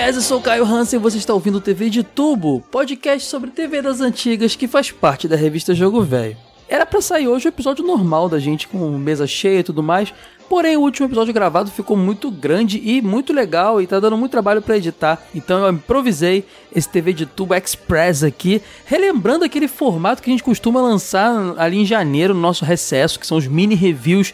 Vez, eu sou o Caio Hansen e você está ouvindo TV de Tubo, podcast sobre TV das antigas que faz parte da revista Jogo Velho. Era para sair hoje o episódio normal da gente, com mesa cheia e tudo mais, porém o último episódio gravado ficou muito grande e muito legal e tá dando muito trabalho para editar, então eu improvisei esse TV de Tubo Express aqui, relembrando aquele formato que a gente costuma lançar ali em janeiro, no nosso recesso, que são os mini reviews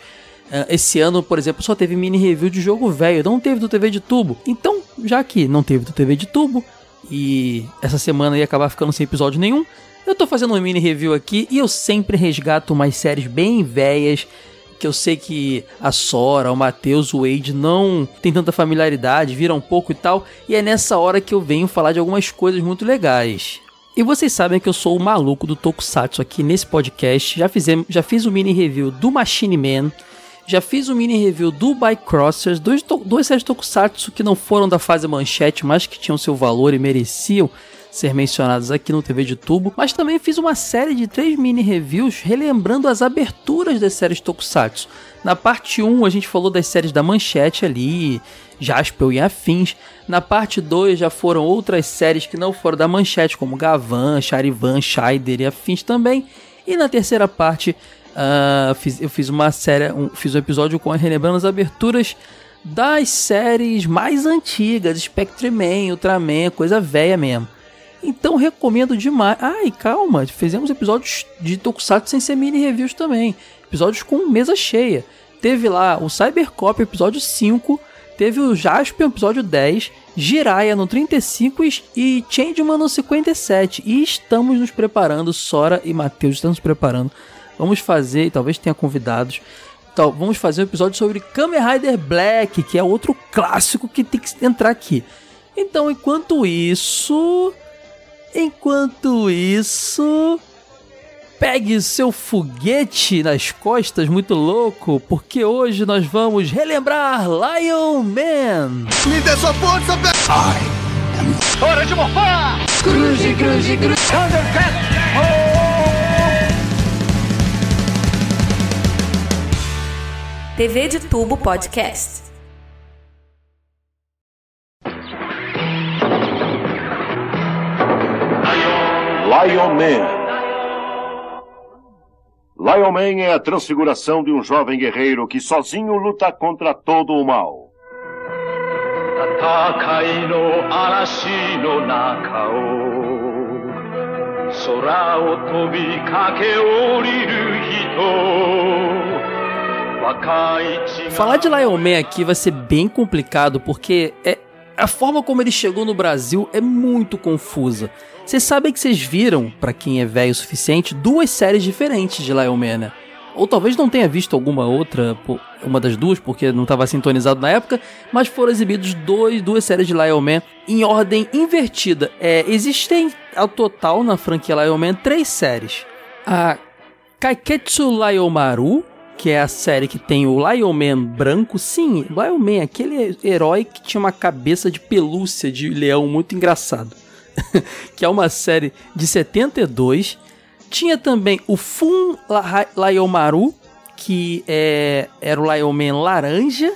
esse ano, por exemplo, só teve mini review de jogo velho, não teve do TV de tubo. Então, já que não teve do TV de tubo e essa semana ia acabar ficando sem episódio nenhum, eu tô fazendo um mini review aqui e eu sempre resgato umas séries bem velhas que eu sei que a Sora, o Matheus, o Wade não tem tanta familiaridade, viram um pouco e tal, e é nessa hora que eu venho falar de algumas coisas muito legais. E vocês sabem que eu sou o maluco do Tokusatsu aqui nesse podcast. Já, fizemos, já fiz o um mini review do Machine Man, já fiz um mini review do Bycrossers, dois, dois séries Tokusatsu que não foram da fase manchete, mas que tinham seu valor e mereciam ser mencionados aqui no TV de Tubo, mas também fiz uma série de três mini reviews relembrando as aberturas das séries Tokusatsu. Na parte 1 a gente falou das séries da Manchete ali, Jaspel e afins. Na parte 2 já foram outras séries que não foram da Manchete, como Gavan, Charivan, Scheider e afins também. E na terceira parte uh, fiz, eu fiz uma série, um, fiz um episódio com relembrando as aberturas das séries mais antigas, Spectre Man, Ultraman, coisa velha mesmo. Então recomendo demais. Ai, calma, fizemos episódios de Tokusatsu sem ser mini reviews também. Episódios com mesa cheia. Teve lá o Cybercop, episódio 5. Teve o Jaspion, episódio 10. Jiraiya no 35 e Changeman no 57. E estamos nos preparando, Sora e Matheus estamos nos preparando. Vamos fazer, e talvez tenha convidados. Então, vamos fazer um episódio sobre Kamen Rider Black, que é outro clássico que tem que entrar aqui. Então, enquanto isso, Enquanto isso, pegue seu foguete nas costas, muito louco, porque hoje nós vamos relembrar Lion Man. Me dê sua força, Pe. Hora de morfar! Cruze, cruze, cruze. Thundercat! Oh! TV de Tubo Podcast. Lion Man. Lion Man é a transfiguração de um jovem guerreiro que sozinho luta contra todo o mal. Falar de Lion Man aqui vai ser bem complicado porque é, a forma como ele chegou no Brasil é muito confusa. Vocês sabem que vocês viram, para quem é velho o suficiente, duas séries diferentes de Lion Man, né? Ou talvez não tenha visto alguma outra, uma das duas, porque não estava sintonizado na época, mas foram exibidos dois, duas séries de Lion Man em ordem invertida. É, existem ao total na franquia Lion Man três séries. A Kaiketsu Maru, que é a série que tem o Lion Man branco. Sim, Lion Man, aquele herói que tinha uma cabeça de pelúcia de leão muito engraçado. que é uma série de 72. Tinha também o Fun Laiomaru, que é, era o Lion Man laranja.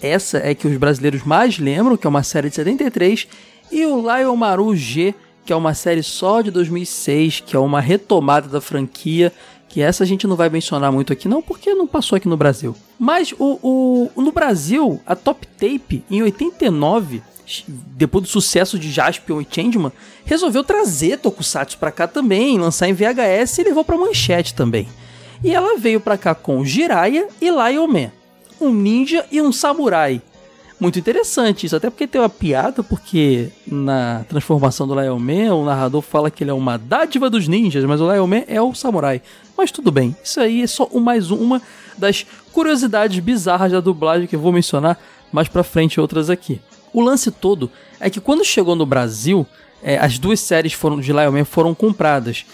Essa é que os brasileiros mais lembram, que é uma série de 73. E o Lion Maru G, que é uma série só de 2006, que é uma retomada da franquia. Que essa a gente não vai mencionar muito aqui, não, porque não passou aqui no Brasil. Mas o, o no Brasil, a Top Tape, em 89, depois do sucesso de Jaspion e Changeman, resolveu trazer Tokusatsu pra cá também, lançar em VHS e levou pra manchete também. E ela veio pra cá com Jiraiya e Lion Man, um ninja e um samurai. Muito interessante isso, até porque tem uma piada, porque na transformação do Lion Man, o narrador fala que ele é uma dádiva dos ninjas, mas o Lion Man é o samurai. Mas tudo bem, isso aí é só mais uma das curiosidades bizarras da dublagem que eu vou mencionar mais pra frente outras aqui. O lance todo é que quando chegou no Brasil, é, as duas séries foram, de Lion Man foram compradas.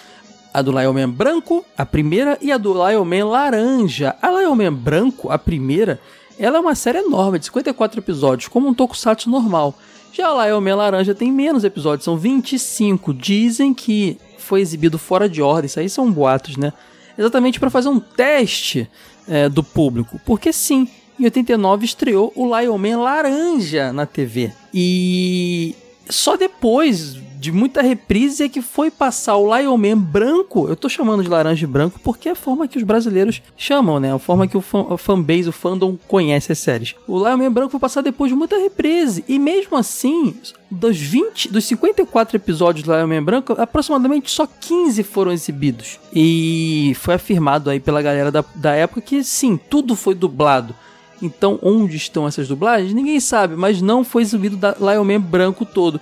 A do Lion Man branco, a primeira, e a do Lion Man laranja. A Lion Man branco, a primeira, ela é uma série enorme, de 54 episódios, como um tokusatsu normal. Já a Lion Man laranja tem menos episódios, são 25. Dizem que foi exibido fora de ordem, isso aí são boatos, né? Exatamente para fazer um teste é, do público. Porque sim, em 89 estreou o Lion Man Laranja na TV. E só depois de muita reprise é que foi passar o Lion Man branco. Eu tô chamando de laranja e branco porque é a forma que os brasileiros chamam, né? A forma que o, fan, fanbase, o fandom conhece as séries. O Lion Man branco foi passar depois de muita reprise. E mesmo assim, dos 20, dos 54 episódios do Lion Man branco, aproximadamente só 15 foram exibidos. E foi afirmado aí pela galera da, da época que sim, tudo foi dublado. Então, onde estão essas dublagens? Ninguém sabe, mas não foi exibido da Lion Man branco todo.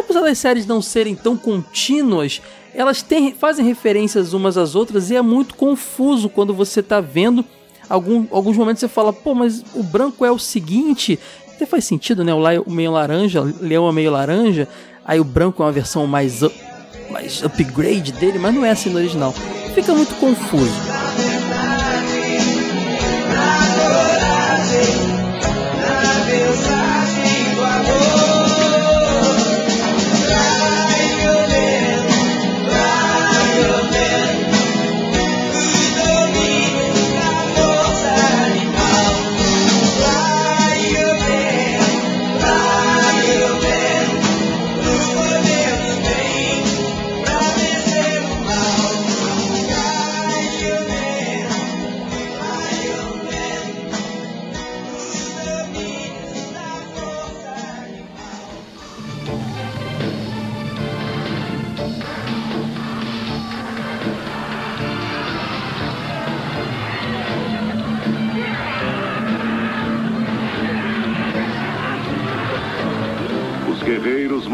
Apesar das séries não serem tão contínuas, elas têm, fazem referências umas às outras e é muito confuso quando você tá vendo. Algum, alguns momentos você fala, pô, mas o branco é o seguinte. Até faz sentido, né? O meio laranja, o leão é meio laranja, aí o branco é uma versão mais, mais upgrade dele, mas não é assim no original. Fica muito confuso.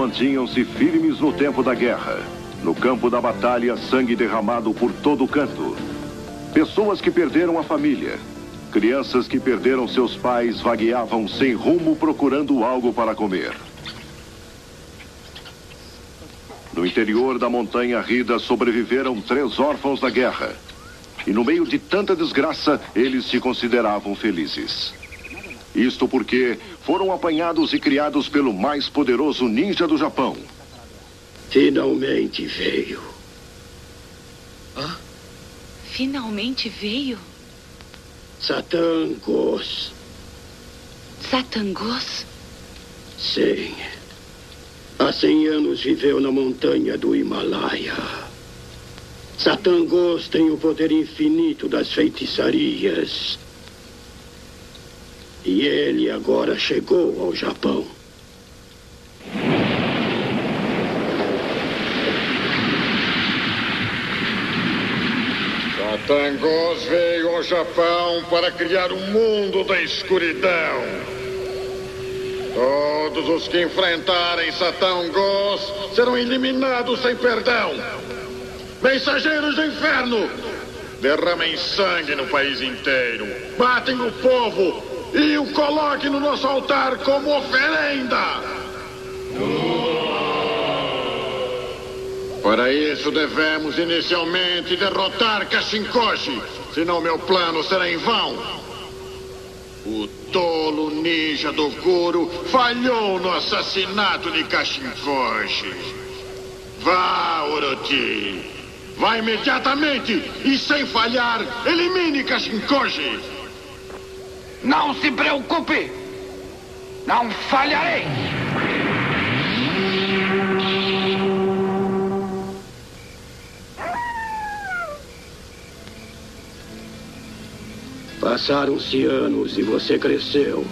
Mantinham-se firmes no tempo da guerra. No campo da batalha, sangue derramado por todo canto. Pessoas que perderam a família. Crianças que perderam seus pais vagueavam sem rumo procurando algo para comer. No interior da montanha Rida sobreviveram três órfãos da guerra. E no meio de tanta desgraça, eles se consideravam felizes. Isto porque foram apanhados e criados pelo mais poderoso ninja do Japão. Finalmente veio. Hã? Finalmente veio? Satangos. Satangos? Sim. Há cem anos viveu na montanha do Himalaia. Satangos tem o poder infinito das feitiçarias. E ele agora chegou ao Japão. Satangos veio ao Japão para criar um mundo da escuridão. Todos os que enfrentarem Satangos serão eliminados sem perdão. Mensageiros do inferno, derramem sangue no país inteiro. Matem o povo e o coloque no nosso altar como oferenda. Para isso devemos inicialmente derrotar Kashinkoshi, senão meu plano será em vão. O tolo ninja do Guru falhou no assassinato de Kashinkoshi. Vá, Orochi. Vá imediatamente e sem falhar, elimine Kashinkoshi. Não se preocupe! Não falharei! Passaram-se anos e você cresceu.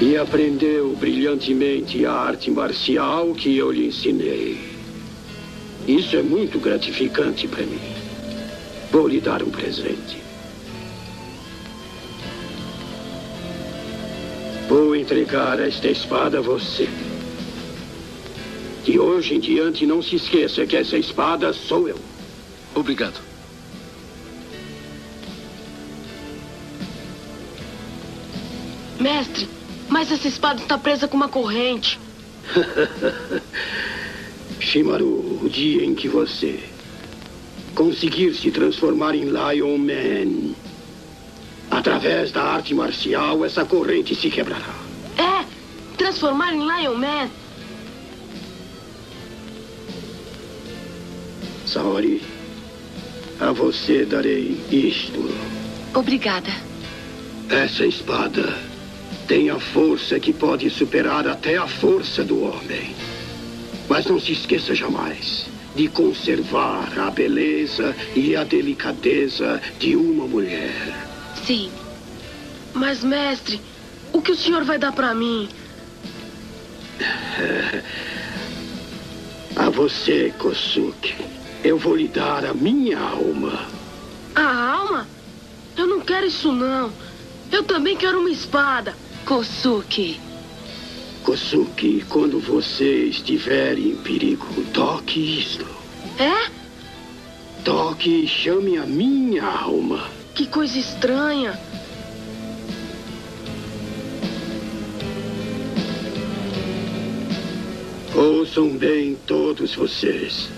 E aprendeu brilhantemente a arte marcial que eu lhe ensinei. Isso é muito gratificante para mim. Vou lhe dar um presente. Vou entregar esta espada a você. De hoje em diante, não se esqueça que essa espada sou eu. Obrigado. Mestre, mas essa espada está presa com uma corrente. Shimaru, o dia em que você conseguir se transformar em Lion Man Através da arte marcial, essa corrente se quebrará. É, transformar em Lion Man. Saori, a você darei isto. Obrigada. Essa espada tem a força que pode superar até a força do homem. Mas não se esqueça jamais de conservar a beleza e a delicadeza de uma mulher. Sim. Mas, mestre, o que o senhor vai dar para mim? A você, Kosuke, eu vou lhe dar a minha alma. A alma? Eu não quero isso, não. Eu também quero uma espada. Kosuke. Kosuke, quando você estiver em perigo, toque isto. É? Toque e chame a minha alma. Que coisa estranha. Ouçam bem todos vocês.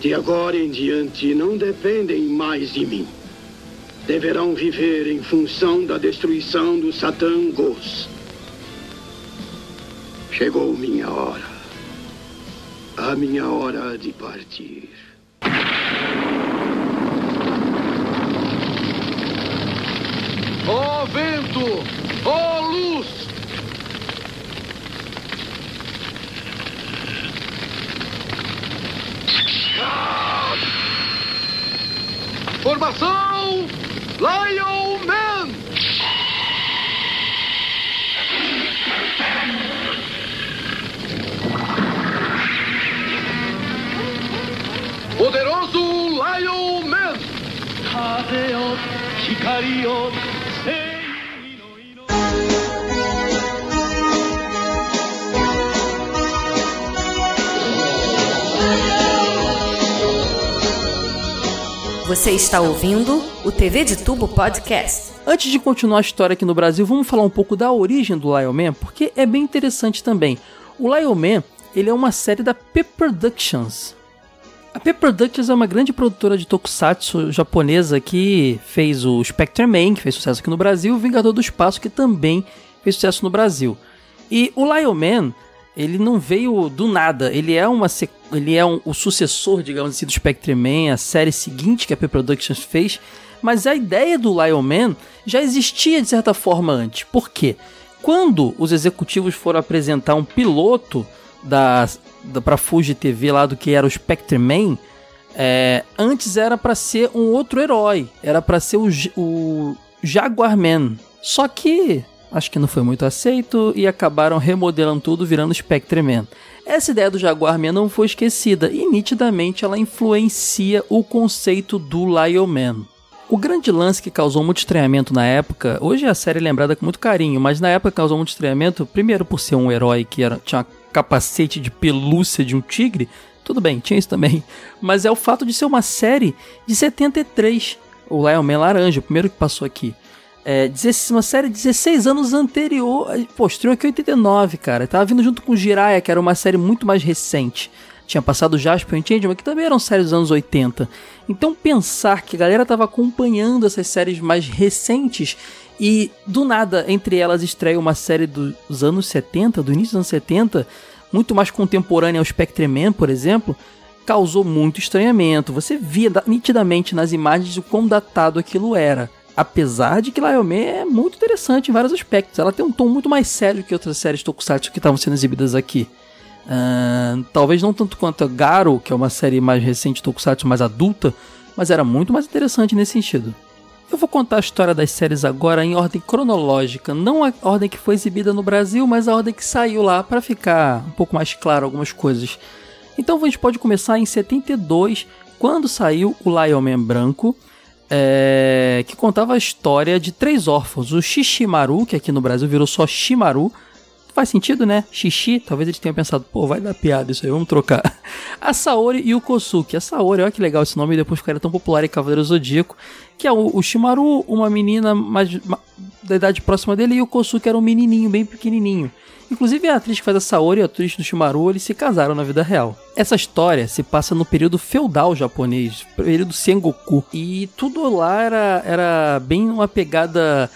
De agora em diante não dependem mais de mim. Deverão viver em função da destruição do Satã Gos. Chegou minha hora. A minha hora de partir. Ó vento! Ó luz! Formação! Lion Man! Poderoso Lion Man! Você está ouvindo o TV de Tubo Podcast. Antes de continuar a história aqui no Brasil, vamos falar um pouco da origem do Lion Man, porque é bem interessante também. O Lion Man, ele é uma série da P Productions. A P Productions é uma grande produtora de tokusatsu japonesa que fez o Spectre Man, que fez sucesso aqui no Brasil, e o Vingador do Espaço, que também fez sucesso no Brasil. E o Lion Man, ele não veio do nada, ele é uma ele é um, o sucessor, digamos assim, do Spectre Man, a série seguinte que a P Productions fez, mas a ideia do Lion Man já existia de certa forma antes. Por quê? Quando os executivos foram apresentar um piloto da, da para Fuji TV lá do que era o Spectre Man, é, antes era para ser um outro herói, era para ser o, o Jaguar Man. Só que acho que não foi muito aceito e acabaram remodelando tudo virando Spectre Man. Essa ideia do Jaguar Man não foi esquecida e nitidamente ela influencia o conceito do Lion Man. O grande lance que causou muito estranhamento na época, hoje a série é lembrada com muito carinho, mas na época causou muito estranhamento, primeiro por ser um herói que era, tinha uma capacete de pelúcia de um tigre, tudo bem, tinha isso também, mas é o fato de ser uma série de 73, o Lion Man Laranja, o primeiro que passou aqui. É, uma série 16 anos anterior. Pô, estreou aqui em 89, cara. Tava vindo junto com Jiraiya, que era uma série muito mais recente. Tinha passado Jasper e Changeman, que também eram séries dos anos 80. Então pensar que a galera tava acompanhando essas séries mais recentes e do nada, entre elas, estreia uma série dos anos 70, do início dos anos 70, muito mais contemporânea ao Spectre Man, por exemplo, causou muito estranhamento. Você via nitidamente nas imagens o quão datado aquilo era. Apesar de que Man é muito interessante em vários aspectos. Ela tem um tom muito mais sério que outras séries tokusatsu que estavam sendo exibidas aqui. Uh, talvez não tanto quanto a Garo, que é uma série mais recente tokusatsu, mais adulta, mas era muito mais interessante nesse sentido. Eu vou contar a história das séries agora em ordem cronológica, não a ordem que foi exibida no Brasil, mas a ordem que saiu lá para ficar um pouco mais claro algumas coisas. Então a gente pode começar em 72, quando saiu o Lion Man branco, é, que contava a história de três órfãos. O Shishimaru, que aqui no Brasil virou só Shimaru. Faz sentido, né? Xixi, talvez eles tenham pensado, pô, vai dar piada isso aí, vamos trocar. A Saori e o Kosuke. A Saori, olha que legal esse nome, depois ficaria tão popular em Cavaleiro Zodíaco. Que é o, o Shimaru, uma menina mais, da idade próxima dele, e o Kosuke era um menininho, bem pequenininho. Inclusive a atriz que faz a Saori e a atriz do Shimaru, eles se casaram na vida real. Essa história se passa no período feudal japonês, período Sengoku. E tudo lá era, era bem uma pegada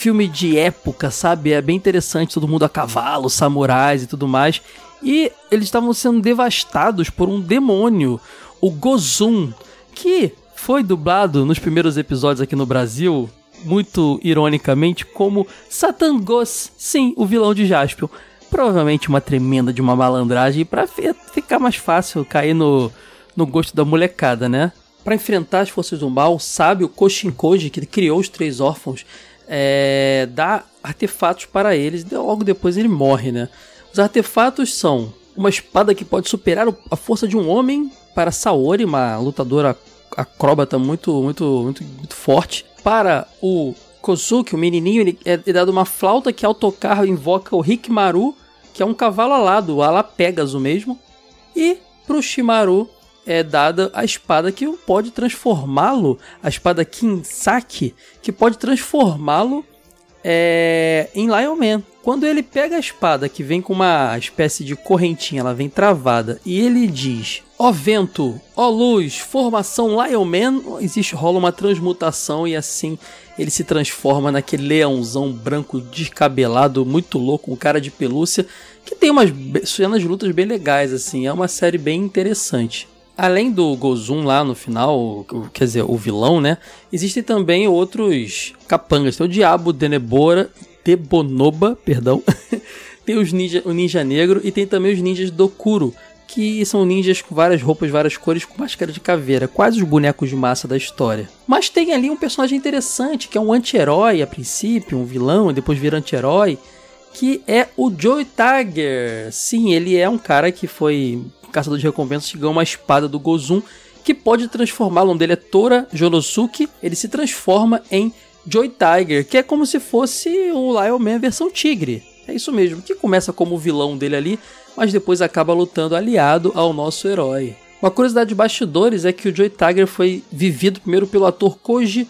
filme de época, sabe? É bem interessante, todo mundo a cavalo, samurais e tudo mais. E eles estavam sendo devastados por um demônio, o Gozun, que foi dublado nos primeiros episódios aqui no Brasil muito ironicamente, como Satan Ghost, sim, o vilão de Jaspion. Provavelmente uma tremenda de uma malandragem para ficar mais fácil cair no, no gosto da molecada, né? Para enfrentar as forças do mal, sabe o Koshinkoji, que criou os três órfãos, é, dá artefatos para eles, logo depois ele morre, né? Os artefatos são uma espada que pode superar a força de um homem para Saori, uma lutadora acróbata muito, muito, muito, muito forte. Para o Kozuki, o menininho, ele é dado uma flauta que ao tocar invoca o Hikimaru, que é um cavalo alado, ala Pegasus mesmo. E para o Shimaru é dada a espada que pode transformá-lo, a espada Kinsaki, que pode transformá-lo é, em Lion Man. Quando ele pega a espada que vem com uma espécie de correntinha, ela vem travada, e ele diz: Ó oh, vento, ó oh, luz, formação Lion Man, existe, rola uma transmutação e assim ele se transforma naquele leãozão branco descabelado, muito louco, um cara de pelúcia, que tem umas cenas de lutas bem legais, assim, é uma série bem interessante. Além do Gozum lá no final, quer dizer, o vilão, né? Existem também outros capangas. Tem o Diabo Denebora, Debonoba, perdão. tem os ninja, o Ninja Negro e tem também os ninjas Dokuro, que são ninjas com várias roupas, várias cores, com máscara de caveira, quase os bonecos de massa da história. Mas tem ali um personagem interessante, que é um anti-herói a princípio, um vilão, e depois vira anti-herói, que é o Joe Tiger. Sim, ele é um cara que foi caçador de recompensas que ganhou uma espada do Gozum que pode transformar, o nome dele é Tora Jorosuke, ele se transforma em Joy Tiger, que é como se fosse o Lion Man versão tigre. É isso mesmo, que começa como vilão dele ali, mas depois acaba lutando aliado ao nosso herói. Uma curiosidade de bastidores é que o Joy Tiger foi vivido primeiro pelo ator Koji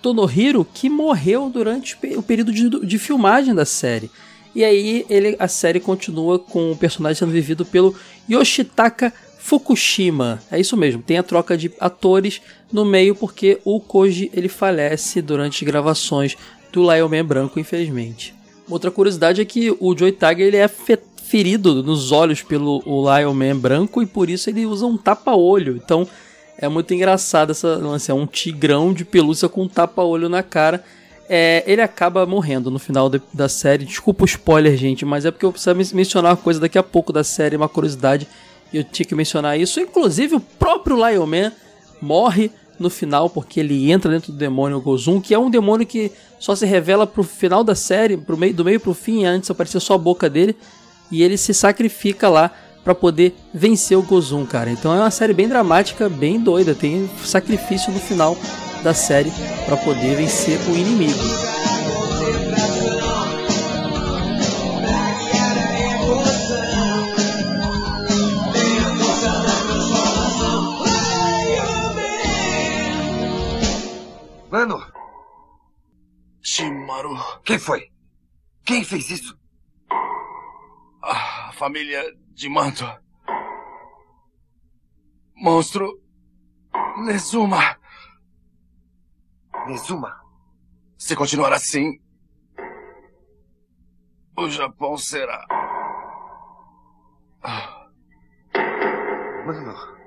Tonohiro, que morreu durante o período de, de filmagem da série. E aí ele, a série continua com o personagem sendo vivido pelo Yoshitaka Fukushima. É isso mesmo, tem a troca de atores no meio porque o Koji ele falece durante gravações do Lion Man branco, infelizmente. Outra curiosidade é que o Joy Tiger ele é ferido nos olhos pelo o Lion Man branco e por isso ele usa um tapa-olho. Então é muito engraçado essa lance, é um tigrão de pelúcia com um tapa-olho na cara é, ele acaba morrendo no final de, da série. Desculpa o spoiler, gente, mas é porque eu preciso mencionar uma coisa daqui a pouco da série, uma curiosidade, e eu tinha que mencionar isso. Inclusive, o próprio Lion Man morre no final, porque ele entra dentro do demônio Gozum, que é um demônio que só se revela pro final da série, pro meio, do meio pro fim, antes aparecer só a boca dele, e ele se sacrifica lá para poder vencer o Gozum, cara. Então é uma série bem dramática, bem doida, tem sacrifício no final da série para poder vencer o inimigo. Mano! Shimaru. Quem foi? Quem fez isso? A família de Manto. Monstro Nezuma. Nezuma. Se continuar assim, o Japão será. Mano.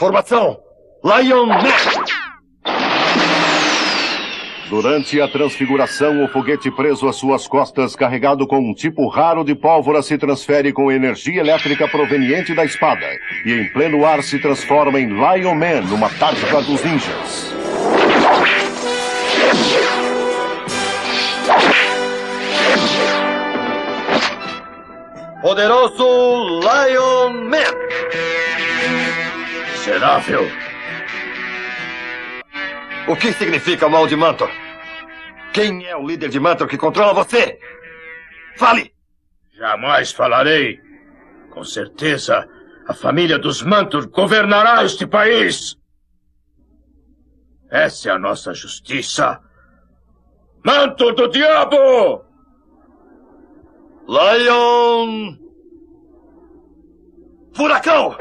Formação! Lion Durante a transfiguração, o foguete preso às suas costas, carregado com um tipo raro de pólvora, se transfere com energia elétrica proveniente da espada. E em pleno ar se transforma em Lion Man, numa tática dos ninjas. Poderoso Lion Man! Miserável! O que significa o mal de Mantor? Quem é o líder de Mantor que controla você? Fale! Jamais falarei. Com certeza, a família dos Mantor governará este país. Essa é a nossa justiça. Manto do Diabo! Lion! Furacão!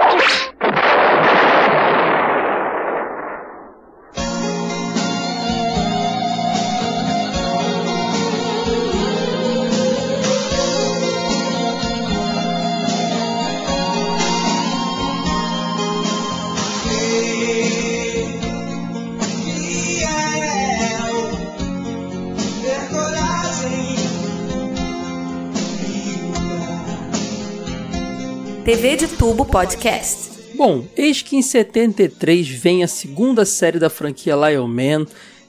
TV de Tubo Podcast. Bom, eis que em 73 vem a segunda série da franquia Lion Man,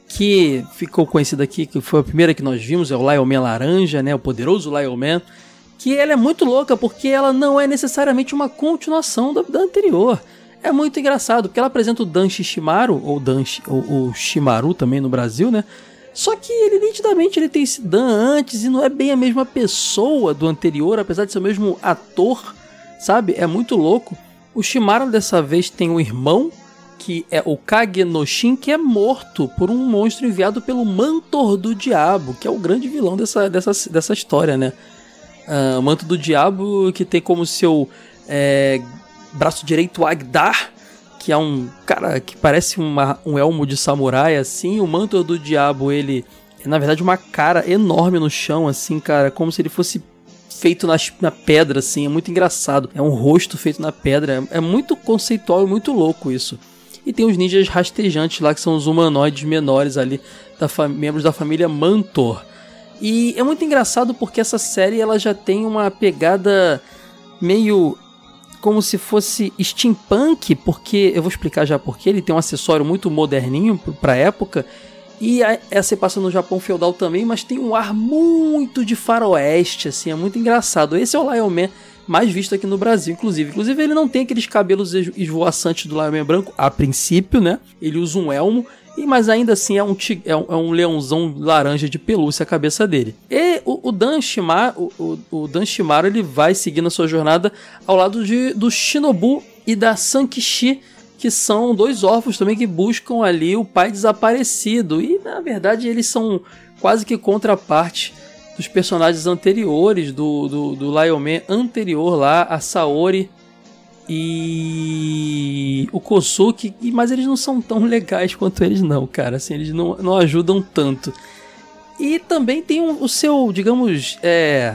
que ficou conhecida aqui, que foi a primeira que nós vimos, é o Lion Man Laranja, né, o poderoso Lion Man, que ela é muito louca porque ela não é necessariamente uma continuação da, da anterior. É muito engraçado, porque ela apresenta o Dan Shishimaru, ou Dan ou, ou Shimaru também no Brasil, né? Só que ele nitidamente ele tem esse Dan antes e não é bem a mesma pessoa do anterior, apesar de ser o mesmo ator, sabe? É muito louco. O Shimaru dessa vez tem um irmão que é o Kagenoshin, que é morto por um monstro enviado pelo Mantor do Diabo, que é o grande vilão dessa, dessa, dessa história, né? Uh, o Manto do Diabo que tem como seu é, braço direito Agdar, que é um cara que parece uma, um elmo de samurai, assim. O manto do diabo, ele é na verdade uma cara enorme no chão, assim, cara, como se ele fosse feito na, na pedra, assim. É muito engraçado. É um rosto feito na pedra. É, é muito conceitual e muito louco isso. E tem os ninjas rastejantes lá, que são os humanoides menores ali, da membros da família Mantor. E é muito engraçado porque essa série ela já tem uma pegada meio como se fosse steampunk, porque eu vou explicar já porque ele tem um acessório muito moderninho para época. E essa passa no Japão feudal também, mas tem um ar muito de faroeste, assim, é muito engraçado. Esse é o Lion Man mais visto aqui no Brasil, inclusive. Inclusive, ele não tem aqueles cabelos esvoaçantes do Lion Man branco, a princípio, né? Ele usa um elmo, e, mas ainda assim é um, é um, é um leãozão laranja de pelúcia a cabeça dele. E o, o Dan Shimaru, o, o, Dan Shimaru ele vai seguindo a sua jornada ao lado de, do Shinobu e da Sankishi, que são dois órfãos também que buscam ali o pai desaparecido. E na verdade eles são quase que contraparte dos personagens anteriores do, do, do Lion Man anterior lá, a Saori e o Kosuki, mas eles não são tão legais quanto eles não, cara, assim, eles não, não ajudam tanto. E também tem um, o seu, digamos, é,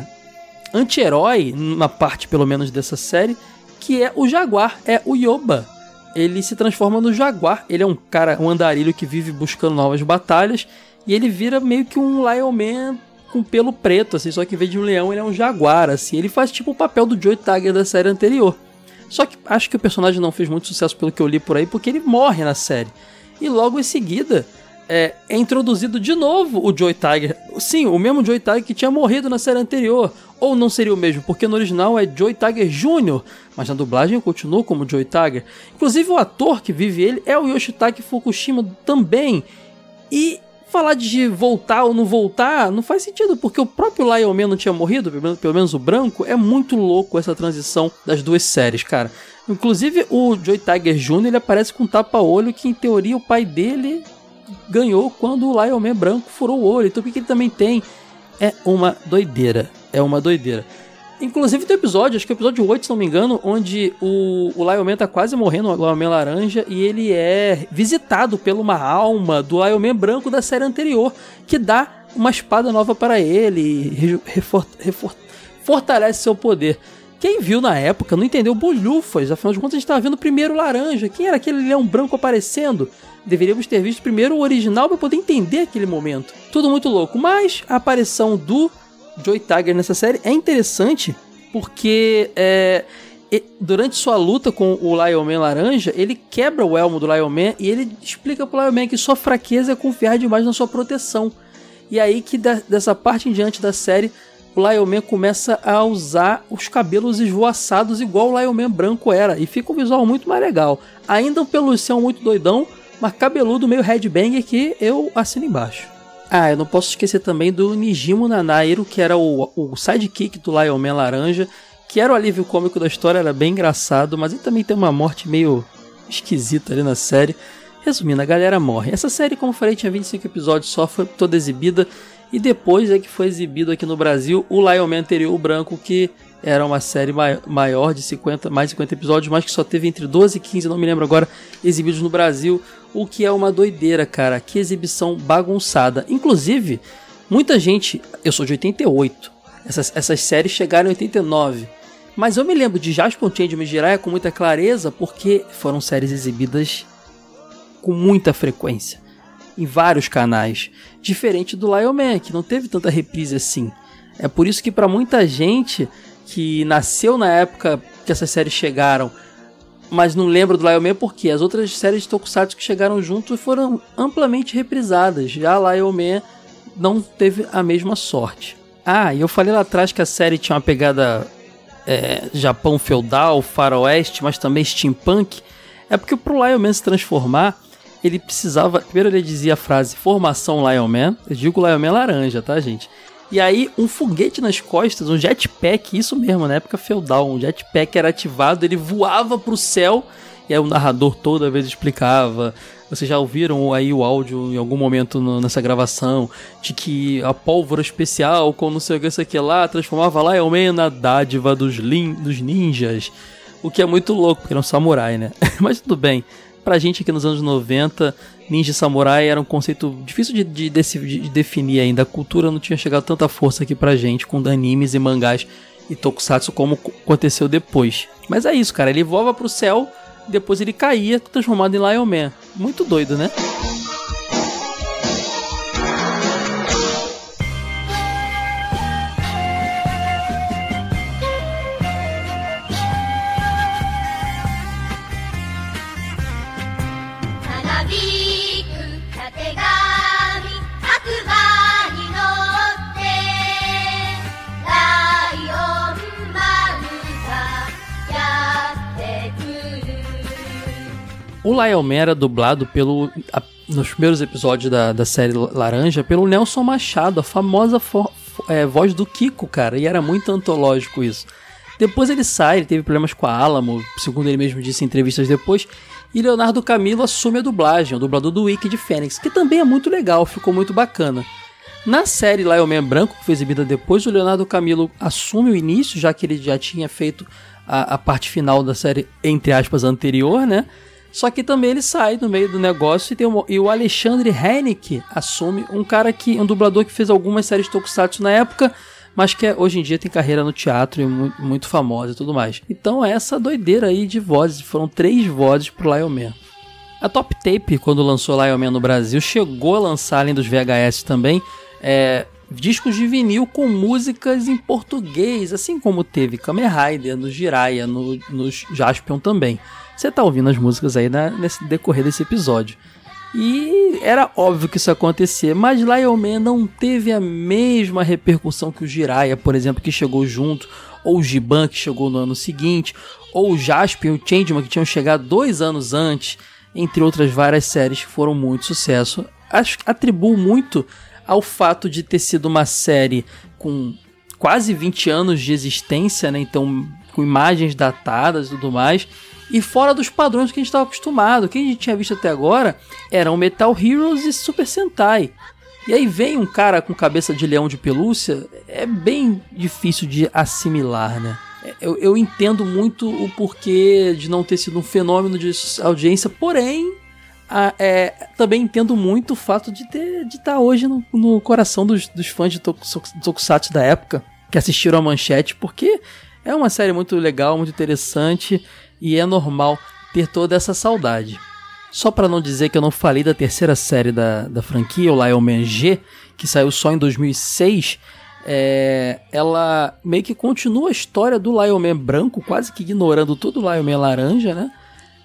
anti-herói, na parte pelo menos dessa série, que é o Jaguar, é o Yoba. Ele se transforma no Jaguar, ele é um cara, um andarilho que vive buscando novas batalhas, e ele vira meio que um Lion Man com pelo preto, assim, só que em vez de um leão ele é um jaguar, assim. Ele faz tipo o papel do Joe Tiger da série anterior. Só que acho que o personagem não fez muito sucesso pelo que eu li por aí, porque ele morre na série. E logo em seguida é, é introduzido de novo o Joy Tiger. Sim, o mesmo Joy Tiger que tinha morrido na série anterior. Ou não seria o mesmo, porque no original é Joy Tiger Jr., mas na dublagem continuou como Joy Tiger. Inclusive o ator que vive ele é o Yoshitake Fukushima também. E falar de voltar ou não voltar não faz sentido, porque o próprio Lion Man não tinha morrido, pelo menos o branco. É muito louco essa transição das duas séries, cara. Inclusive o Joy Tiger Jr. ele aparece com um tapa-olho que em teoria o pai dele ganhou quando o Lion Man branco furou o olho. Então o que, ele também tem? É uma doideira. É uma doideira. Inclusive tem um episódio, acho que é o episódio 8, se não me engano, onde o, o Lion Man tá quase morrendo, o Lion Man laranja, e ele é visitado por uma alma do Lion Man branco da série anterior, que dá uma espada nova para ele, refor, refor, fortalece seu poder. Quem viu na época não entendeu bolhufas, afinal de contas a gente estava vendo o primeiro laranja. Quem era aquele leão branco aparecendo? Deveríamos ter visto primeiro o original para poder entender aquele momento. Tudo muito louco, mas a aparição do Joy Tiger nessa série é interessante porque é, durante sua luta com o Lion Man laranja, ele quebra o elmo do Lion Man e ele explica pro Lion Man que sua fraqueza é confiar demais na sua proteção. E aí que dessa parte em diante da série, o Lion Man começa a usar os cabelos esvoaçados igual o Lion Man branco era. E fica um visual muito mais legal. Ainda um pelucião muito doidão, mas cabeludo meio headbanger que eu assino embaixo. Ah, eu não posso esquecer também do Nijimo Nanairo, que era o, o sidekick do Lion Man Laranja, que era o alívio cômico da história, era bem engraçado, mas ele também tem uma morte meio esquisita ali na série. Resumindo, a galera morre. Essa série, como eu falei, tinha 25 episódios só, foi toda exibida. E depois é que foi exibido aqui no Brasil o Lion Man anterior, o branco, que era uma série maior de 50, mais de 50 episódios, mas que só teve entre 12 e 15, não me lembro agora, exibidos no Brasil o que é uma doideira, cara. Que exibição bagunçada. Inclusive, muita gente. Eu sou de 88. Essas, essas séries chegaram em 89. Mas eu me lembro de Jasper Change e Jiraiya com muita clareza porque foram séries exibidas com muita frequência em vários canais, diferente do Lion Man, que não teve tanta reprise assim. É por isso que para muita gente que nasceu na época que essas séries chegaram, mas não lembro do Lion Man porque as outras séries de Tokusatsu que chegaram junto foram amplamente reprisadas. Já Lion Man não teve a mesma sorte. Ah, e eu falei lá atrás que a série tinha uma pegada é, Japão feudal, faroeste, mas também steampunk. É porque pro Lion Man se transformar, ele precisava. Primeiro ele dizia a frase formação Lion Man. Eu digo Lion Man laranja, tá, gente? E aí, um foguete nas costas, um jetpack, isso mesmo, na época feudal, um jetpack era ativado, ele voava pro céu, e aí o narrador toda vez explicava. Vocês já ouviram aí o áudio em algum momento no, nessa gravação de que a pólvora especial, com não sei o que, aqui lá, transformava lá Man na dádiva dos, lin, dos ninjas. O que é muito louco, porque era um samurai, né? Mas tudo bem. Pra gente aqui nos anos 90, ninja samurai era um conceito difícil de, de, de, de, definir ainda. A cultura não tinha chegado tanta força aqui pra gente com animes e mangás e tokusatsu como aconteceu depois. Mas é isso, cara. Ele voava pro céu, depois ele caía, transformado em Lion Man. Muito doido, né? O Man era dublado pelo. A, nos primeiros episódios da, da série Laranja, pelo Nelson Machado, a famosa é, voz do Kiko, cara. E era muito antológico isso. Depois ele sai, ele teve problemas com a Alamo, segundo ele mesmo disse em entrevistas depois. E Leonardo Camilo assume a dublagem, o dublador do Wiki de Fênix, que também é muito legal, ficou muito bacana. Na série Lion Man Branco, que foi exibida depois, o Leonardo Camilo assume o início, já que ele já tinha feito a, a parte final da série, entre aspas, anterior, né? Só que também ele sai no meio do negócio e, tem uma, e o Alexandre Hennick assume um cara que. um dublador que fez algumas séries de Tokusatsu na época, mas que é, hoje em dia tem carreira no teatro e muito, muito famosa e tudo mais. Então é essa doideira aí de vozes. Foram três vozes pro Lion Man. A Top Tape, quando lançou Lion Man no Brasil, chegou a lançar, além dos VHS também, é, discos de vinil com músicas em português, assim como teve Kamen Rider, no Jiraiya, no, no Jaspion também. Você tá ouvindo as músicas aí na, nesse decorrer desse episódio. E era óbvio que isso ia acontecer, mas Lion Man não teve a mesma repercussão que o Jiraiya, por exemplo, que chegou junto, ou o Giban, que chegou no ano seguinte, ou o Jasper e o Changeman, que tinham chegado dois anos antes, entre outras várias séries que foram muito sucesso. Acho, atribuo muito ao fato de ter sido uma série com quase 20 anos de existência, né? Então, com imagens datadas e tudo mais e fora dos padrões que a gente estava acostumado. O que a gente tinha visto até agora eram Metal Heroes e Super Sentai. E aí vem um cara com cabeça de leão de pelúcia, é bem difícil de assimilar, né? Eu, eu entendo muito o porquê de não ter sido um fenômeno de audiência, porém, a, é, também entendo muito o fato de de estar tá hoje no, no coração dos, dos fãs de Tokusatsu da época, que assistiram a manchete, porque é uma série muito legal, muito interessante e é normal ter toda essa saudade. Só para não dizer que eu não falei da terceira série da, da franquia, o Lion Man G, que saiu só em 2006, é, ela meio que continua a história do Lion Man branco, quase que ignorando todo o Lion Man laranja, né?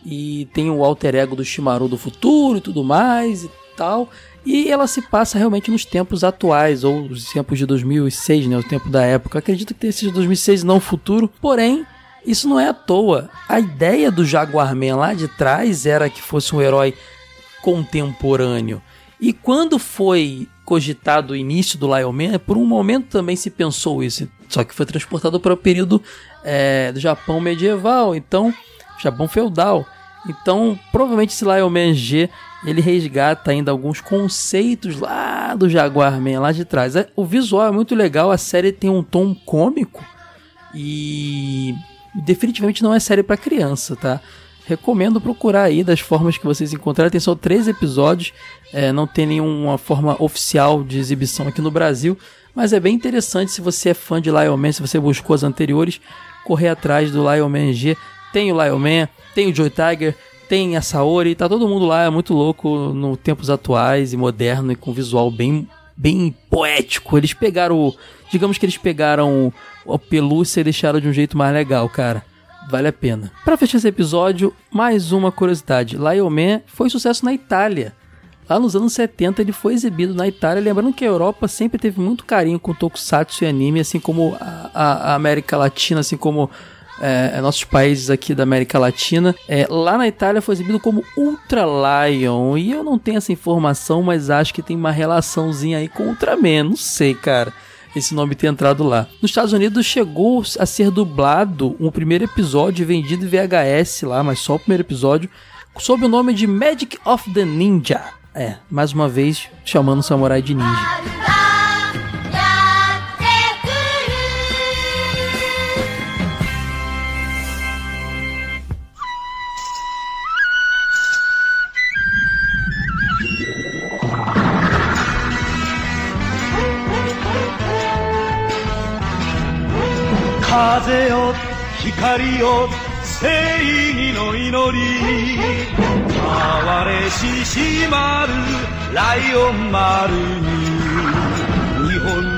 E tem o alter ego do Shimaru do futuro e tudo mais e tal. E ela se passa realmente nos tempos atuais, ou os tempos de 2006, né? O tempo da época. Acredito que tenha sido 2006 não futuro. Porém, isso não é à toa. A ideia do Jaguarman lá de trás era que fosse um herói contemporâneo. E quando foi cogitado o início do Lion Man, por um momento também se pensou isso. Só que foi transportado para o período é, do Japão medieval, então Japão feudal. Então, provavelmente esse Lion Man G ele resgata ainda alguns conceitos lá do Jaguarman lá de trás. É, o visual é muito legal, a série tem um tom cômico e definitivamente não é série para criança, tá? Recomendo procurar aí das formas que vocês encontrarem. Tem só três episódios, é, não tem nenhuma forma oficial de exibição aqui no Brasil, mas é bem interessante se você é fã de Lion Man, se você buscou as anteriores, correr atrás do Lion Man G. Tem o Lion Man, tem o Joy Tiger, tem a Saori, tá todo mundo lá, é muito louco no tempos atuais e moderno e com visual bem bem poético. Eles pegaram, digamos que eles pegaram a pelúcia e deixaram de um jeito mais legal, cara. vale a pena. Para fechar esse episódio, mais uma curiosidade. Lion Man foi sucesso na Itália. Lá nos anos 70 ele foi exibido na Itália, lembrando que a Europa sempre teve muito carinho com tokusatsu e anime, assim como a, a, América Latina, assim como é, nossos países aqui da América Latina. É, lá na Itália foi exibido como Ultra Lion, e eu não tenho essa informação, mas acho que tem uma relaçãozinha aí com Ultraman, não sei, cara esse nome ter entrado lá. Nos Estados Unidos chegou a ser dublado um primeiro episódio vendido em VHS lá, mas só o primeiro episódio, sob o nome de Magic of the Ninja. É, mais uma vez chamando o samurai de ninja.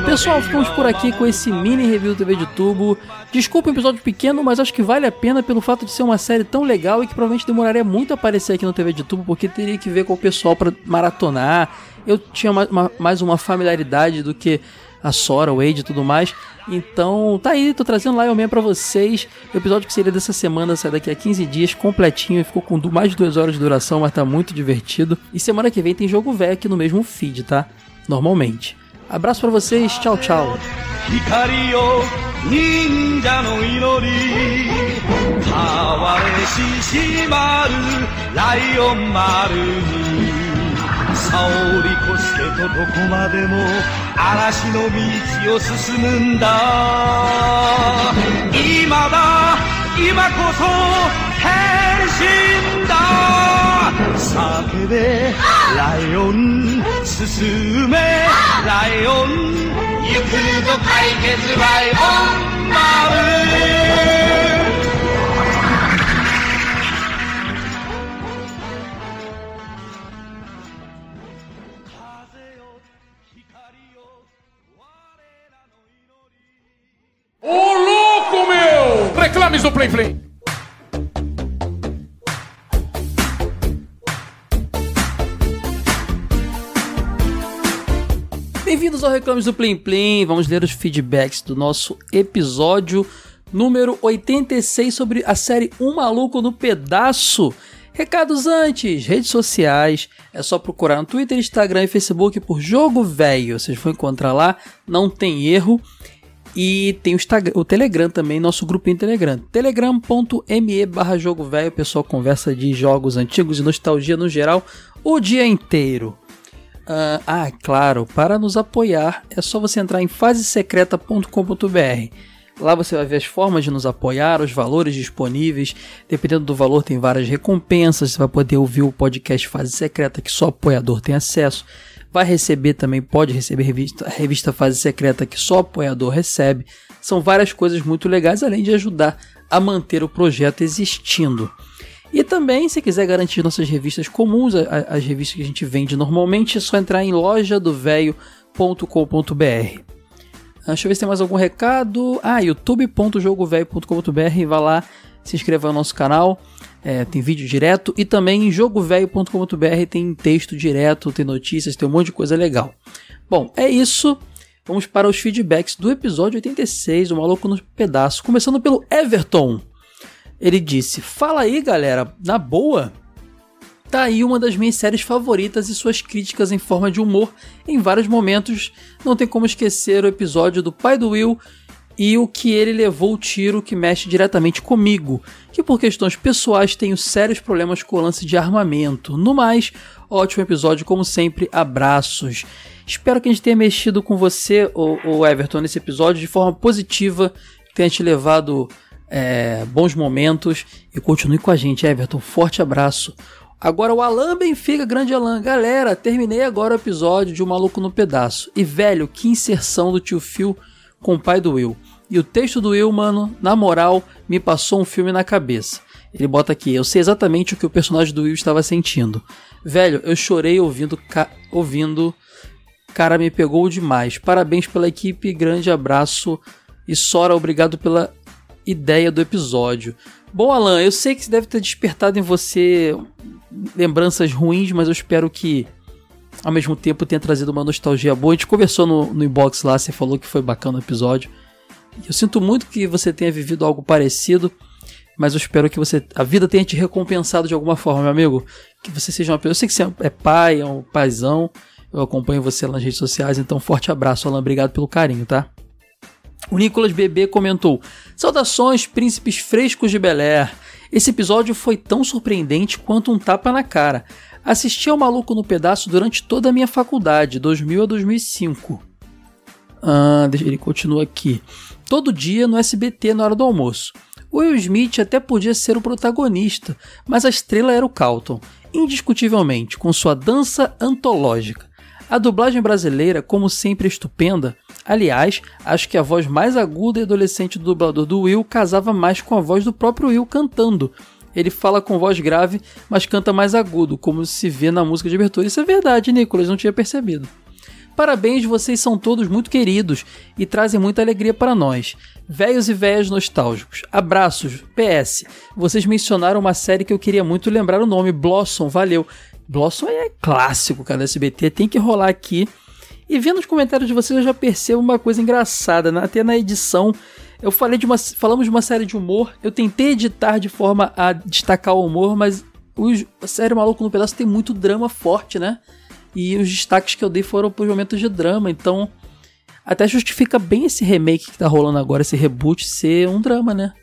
Pessoal, ficamos por aqui com esse mini review do TV de Tubo. Desculpa o episódio pequeno, mas acho que vale a pena pelo fato de ser uma série tão legal e que provavelmente demoraria muito a aparecer aqui no TV de Tubo, porque teria que ver com o pessoal para maratonar. Eu tinha mais uma familiaridade do que a Sora, o Wade e tudo mais. Então, tá aí, tô trazendo Lion Man pra vocês. O episódio que seria dessa semana sai daqui a 15 dias, completinho. Ficou com mais de 2 horas de duração, mas tá muito divertido. E semana que vem tem jogo velho aqui no mesmo feed, tá? Normalmente. Abraço para vocês, tchau, tchau. さおり越し てとどこまでも嵐の道を進むんだ。今だ今こそ変身だ。叫べライオン進め。ライオン行くぞ解決ライオン丸 Ô Play Play! Bem-vindos ao Reclames do Plim Plim. Vamos ler os feedbacks do nosso episódio número 86 sobre a série Um Maluco no Pedaço. Recados antes, redes sociais, é só procurar no Twitter, Instagram e Facebook por Jogo Velho. Vocês vão encontrar lá, não tem erro. E tem o, Instagram, o Telegram também, nosso grupinho Telegram. Telegram.me barra jogo velho. O pessoal conversa de jogos antigos e nostalgia no geral o dia inteiro. Uh, ah, claro, para nos apoiar é só você entrar em fasesecreta.com.br. Lá você vai ver as formas de nos apoiar, os valores disponíveis. Dependendo do valor, tem várias recompensas. Você vai poder ouvir o podcast Fase Secreta, que só apoiador tem acesso vai receber também, pode receber revista, revista Fase Secreta que só apoiador recebe. São várias coisas muito legais, além de ajudar a manter o projeto existindo. E também, se quiser garantir nossas revistas comuns, as revistas que a gente vende normalmente, é só entrar em lojadovelho.com.br. Ah, deixa eu ver se tem mais algum recado. Ah, youtube.jogovelho.com.br. Vá lá, se inscreva no nosso canal. É, tem vídeo direto e também em jogovelho.com.br tem texto direto, tem notícias, tem um monte de coisa legal. Bom, é isso. Vamos para os feedbacks do episódio 86, o Maluco no Pedaço. Começando pelo Everton. Ele disse: Fala aí, galera, na boa. Tá aí uma das minhas séries favoritas e suas críticas em forma de humor em vários momentos. Não tem como esquecer o episódio do pai do Will e o que ele levou o tiro que mexe diretamente comigo, que por questões pessoais tenho sérios problemas com o lance de armamento. No mais, ótimo episódio, como sempre, abraços. Espero que a gente tenha mexido com você, o, Everton, nesse episódio de forma positiva, tenha te levado é, bons momentos e continue com a gente, Everton. Forte abraço. Agora o Alan Benfica, grande Alan. Galera, terminei agora o episódio de O Maluco no Pedaço. E velho, que inserção do tio Phil com o pai do Will. E o texto do Will, mano, na moral, me passou um filme na cabeça. Ele bota aqui, eu sei exatamente o que o personagem do Will estava sentindo. Velho, eu chorei ouvindo, ca... ouvindo. Cara, me pegou demais. Parabéns pela equipe, grande abraço. E Sora, obrigado pela ideia do episódio. Bom, Alan, eu sei que deve ter despertado em você lembranças ruins, mas eu espero que ao mesmo tempo tenha trazido uma nostalgia boa. A gente conversou no, no inbox lá, você falou que foi bacana o episódio. Eu sinto muito que você tenha vivido algo parecido, mas eu espero que você a vida tenha te recompensado de alguma forma, meu amigo. Que você seja uma pessoa. Eu sei que você é pai, é um paizão. Eu acompanho você lá nas redes sociais, então forte abraço, Alan. Obrigado pelo carinho, tá? O Nicolas Bebê comentou: Saudações, príncipes frescos de Bel Air. Esse episódio foi tão surpreendente quanto um tapa na cara. Assisti ao Maluco no Pedaço durante toda a minha faculdade, 2000 a 2005. Ah, ele continua aqui. Todo dia no SBT na hora do almoço. Will Smith até podia ser o protagonista, mas a estrela era o Calton, indiscutivelmente, com sua dança antológica. A dublagem brasileira, como sempre, estupenda. Aliás, acho que a voz mais aguda e adolescente do dublador do Will casava mais com a voz do próprio Will cantando, ele fala com voz grave, mas canta mais agudo, como se vê na música de abertura. Isso é verdade, Nicolas, não tinha percebido. Parabéns, vocês são todos muito queridos e trazem muita alegria para nós. Velhos e velhas nostálgicos. Abraços. PS. Vocês mencionaram uma série que eu queria muito lembrar o nome, Blossom. Valeu. Blossom é clássico, cara, da SBT. Tem que rolar aqui. E vendo os comentários de vocês, eu já percebo uma coisa engraçada. Né? Até na edição eu falei de uma, falamos de uma série de humor. Eu tentei editar de forma a destacar o humor, mas a série Maluco no Pedaço tem muito drama forte, né? E os destaques que eu dei foram por momentos de drama, então até justifica bem esse remake que tá rolando agora, esse reboot ser um drama, né?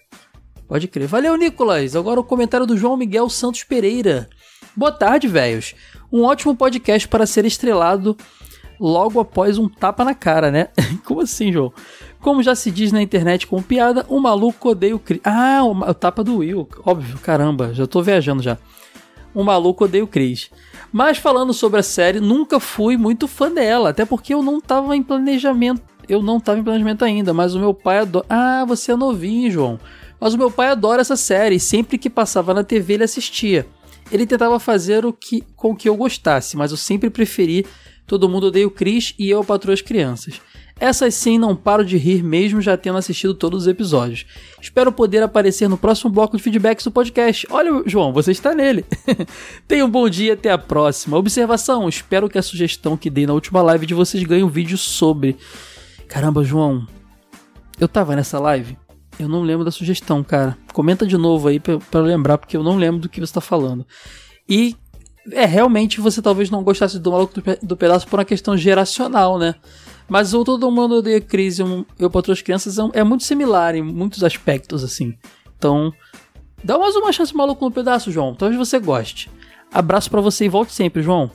Pode crer. Valeu, Nicolas. Agora o comentário do João Miguel Santos Pereira. Boa tarde, velhos. Um ótimo podcast para ser estrelado logo após um tapa na cara, né? Como assim, João? Como já se diz na internet com piada, o maluco odeia o Chris. Ah, o, o tapa do Will, óbvio, caramba, já tô viajando já. O maluco odeia o Chris. Mas falando sobre a série, nunca fui muito fã dela, até porque eu não tava em planejamento. Eu não tava em planejamento ainda, mas o meu pai adora. Ah, você é novinho, João. Mas o meu pai adora essa série e sempre que passava na TV ele assistia. Ele tentava fazer o que com que eu gostasse, mas eu sempre preferi Todo Mundo Odeia o Chris e Eu Patroa as Crianças. Essas sim não paro de rir mesmo já tendo assistido todos os episódios. Espero poder aparecer no próximo bloco de feedbacks do podcast. Olha, João, você está nele. Tenha um bom dia até a próxima. Observação: espero que a sugestão que dei na última live de vocês ganhe um vídeo sobre. Caramba, João, eu tava nessa live? Eu não lembro da sugestão, cara. Comenta de novo aí para lembrar, porque eu não lembro do que você está falando. E é, realmente você talvez não gostasse do Maluco do Pedaço por uma questão geracional, né? Mas o Todo Mundo Odeia Crise e Eu para Outras Crianças é, é muito similar em muitos aspectos, assim. Então, dá mais uma chance maluco no pedaço, João. Talvez você goste. Abraço para você e volte sempre, João.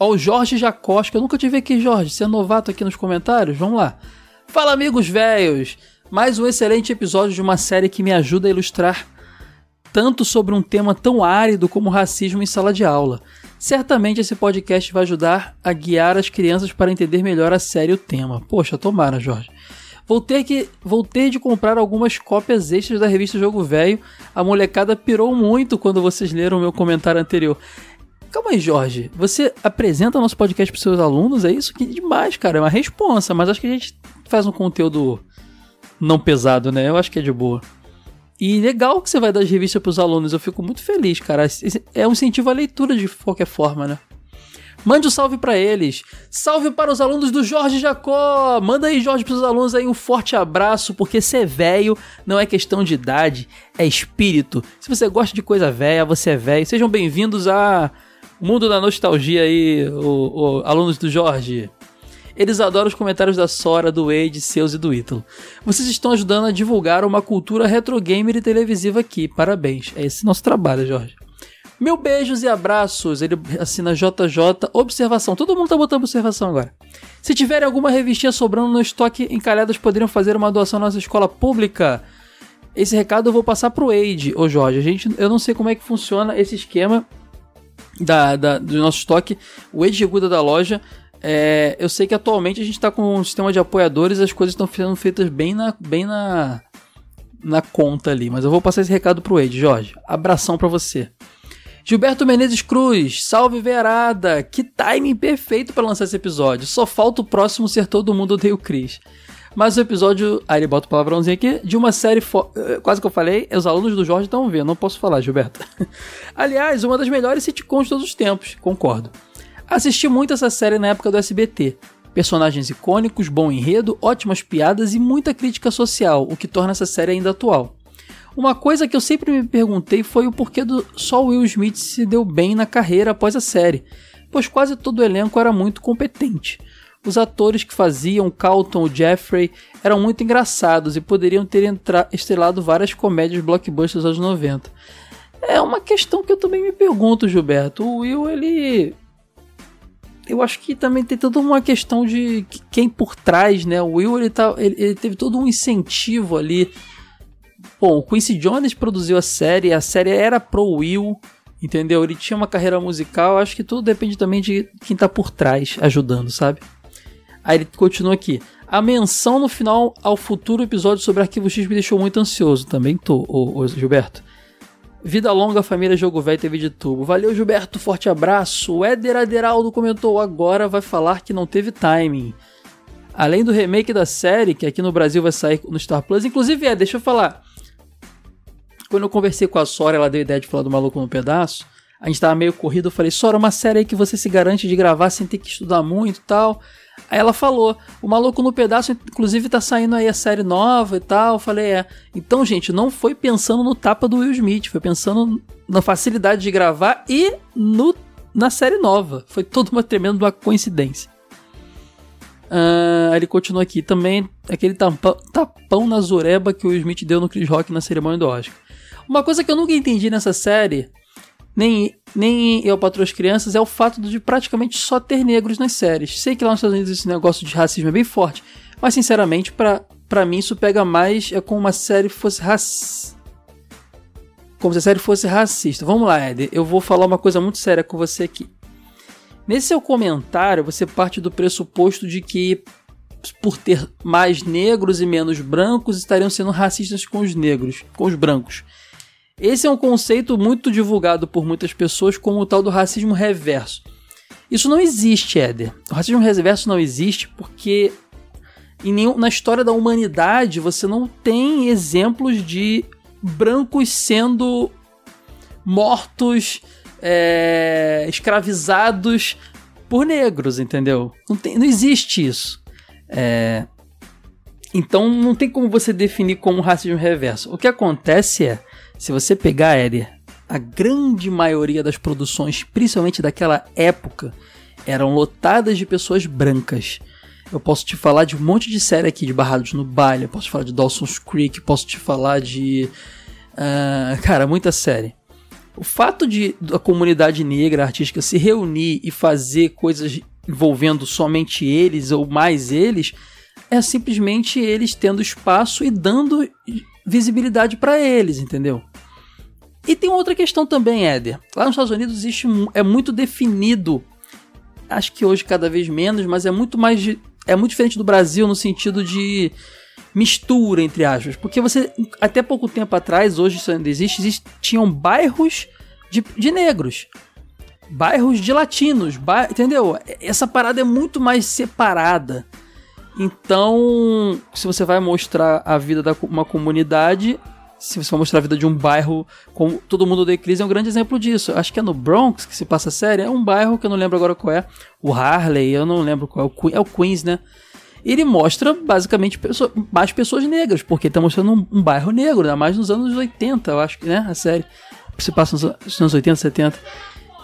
Ó, o Jorge Jacoste, eu nunca te vi aqui, Jorge. Você é novato aqui nos comentários? Vamos lá. Fala, amigos velhos! Mais um excelente episódio de uma série que me ajuda a ilustrar tanto sobre um tema tão árido como racismo em sala de aula. Certamente esse podcast vai ajudar a guiar as crianças para entender melhor a série e o tema. Poxa, tomara, Jorge. Vou ter, que, vou ter de comprar algumas cópias extras da revista Jogo Velho. A molecada pirou muito quando vocês leram o meu comentário anterior. Calma aí, Jorge. Você apresenta nosso podcast para seus alunos? É isso? Que demais, cara. É uma responsa, mas acho que a gente faz um conteúdo não pesado, né? Eu acho que é de boa. E legal que você vai dar as revistas para os alunos, eu fico muito feliz, cara. É um incentivo à leitura de qualquer forma, né? Mande um salve para eles. Salve para os alunos do Jorge Jacó. Manda aí, Jorge, para os alunos aí um forte abraço, porque ser velho não é questão de idade, é espírito. Se você gosta de coisa velha, você é velho. Sejam bem-vindos a mundo da nostalgia aí, o, o, alunos do Jorge. Eles adoram os comentários da Sora, do Wade, seus e do Ítalo. Vocês estão ajudando a divulgar uma cultura retro gamer e televisiva aqui. Parabéns. É esse nosso trabalho, Jorge. Meu beijos e abraços. Ele assina JJ. Observação. Todo mundo tá botando observação agora. Se tiverem alguma revistinha sobrando no estoque, encalhadas poderiam fazer uma doação na nossa escola pública. Esse recado eu vou passar pro Wade, ô Jorge. A gente, eu não sei como é que funciona esse esquema da, da do nosso estoque. O Wade Guda da loja é, eu sei que atualmente a gente está com um sistema de apoiadores, as coisas estão sendo feitas bem na, bem na, na conta ali. Mas eu vou passar esse recado pro Ed, Jorge. Abração para você. Gilberto Menezes Cruz, salve Verada! Que timing perfeito para lançar esse episódio. Só falta o próximo ser todo mundo odeia o Chris. Mas o episódio. Aí ele bota o palavrãozinho aqui. De uma série. Eh, Quase que eu falei. Os alunos do Jorge estão vendo. Não posso falar, Gilberto. Aliás, uma das melhores sitcoms de todos os tempos. Concordo. Assisti muito essa série na época do SBT. Personagens icônicos, bom enredo, ótimas piadas e muita crítica social, o que torna essa série ainda atual. Uma coisa que eu sempre me perguntei foi o porquê do só Will Smith se deu bem na carreira após a série, pois quase todo o elenco era muito competente. Os atores que faziam Carlton ou Jeffrey eram muito engraçados e poderiam ter estrelado várias comédias blockbusters anos 90. É uma questão que eu também me pergunto, Gilberto. O Will, ele. Eu acho que também tem toda uma questão de que- quem por trás, né? O Will, ele, tá, ele, ele teve todo um incentivo ali. Bom, o Quincy Jones produziu a série, a série era pro Will, entendeu? Ele tinha uma carreira musical, acho que tudo depende também de quem tá por trás ajudando, sabe? Aí ele continua aqui. A menção no final ao futuro episódio sobre Arquivo X me deixou muito ansioso. Também tô, ô, ô, Gilberto. Vida longa, família Jogo Velho TV de Tubo. Valeu, Gilberto. Forte abraço. O Éder Aderaldo comentou agora vai falar que não teve timing. Além do remake da série, que aqui no Brasil vai sair no Star Plus. Inclusive, é, deixa eu falar. Quando eu conversei com a Sora, ela deu ideia de falar do Maluco no Pedaço. A gente tava meio corrido, eu falei, Sora, uma série aí que você se garante de gravar sem ter que estudar muito e tal. Aí ela falou, o Maluco no Pedaço, inclusive tá saindo aí a série nova e tal. Eu falei, é. Então, gente, não foi pensando no tapa do Will Smith, foi pensando na facilidade de gravar e no, na série nova. Foi toda uma tremenda uma coincidência. Ah, ele continua aqui também, aquele tapão, tapão na zureba que o Will Smith deu no Chris Rock na cerimônia do Oscar. Uma coisa que eu nunca entendi nessa série, nem, nem eu patroa as crianças, é o fato de praticamente só ter negros nas séries. Sei que lá nos Estados Unidos esse negócio de racismo é bem forte, mas sinceramente, pra, pra mim isso pega mais é como uma série fosse racista. Como se a série fosse racista. Vamos lá, Ed, eu vou falar uma coisa muito séria com você aqui. Nesse seu comentário, você parte do pressuposto de que, por ter mais negros e menos brancos, estariam sendo racistas com os negros, com os brancos. Esse é um conceito muito divulgado por muitas pessoas como o tal do racismo reverso. Isso não existe, Éder. O racismo reverso não existe porque nenhum, na história da humanidade você não tem exemplos de brancos sendo mortos, é, escravizados por negros, entendeu? Não, tem, não existe isso. É, então não tem como você definir como racismo reverso. O que acontece é, se você pegar, Éder, a grande maioria das produções, principalmente daquela época, eram lotadas de pessoas brancas. Eu posso te falar de um monte de série aqui de Barrados no Baile, posso te falar de Dawson's Creek, posso te falar de. Uh, cara, muita série. O fato de a comunidade negra artística se reunir e fazer coisas envolvendo somente eles ou mais eles é simplesmente eles tendo espaço e dando visibilidade para eles, entendeu? E tem outra questão também, Éder. Lá nos Estados Unidos existe é muito definido, acho que hoje cada vez menos, mas é muito mais é muito diferente do Brasil no sentido de mistura entre aspas, porque você até pouco tempo atrás, hoje isso ainda existe, existiam bairros de, de negros, bairros de latinos, entendeu? Essa parada é muito mais separada. Então, se você vai mostrar a vida de uma comunidade, se você vai mostrar a vida de um bairro, como todo mundo odeia crise, é um grande exemplo disso. Acho que é no Bronx que se passa a série, é um bairro que eu não lembro agora qual é. O Harley, eu não lembro qual é. O, é o Queens, né? Ele mostra basicamente mais pessoas negras, porque tá mostrando um, um, bairro negro, ainda mais nos anos 80, eu acho que, né? A série se passa nos anos 80, 70.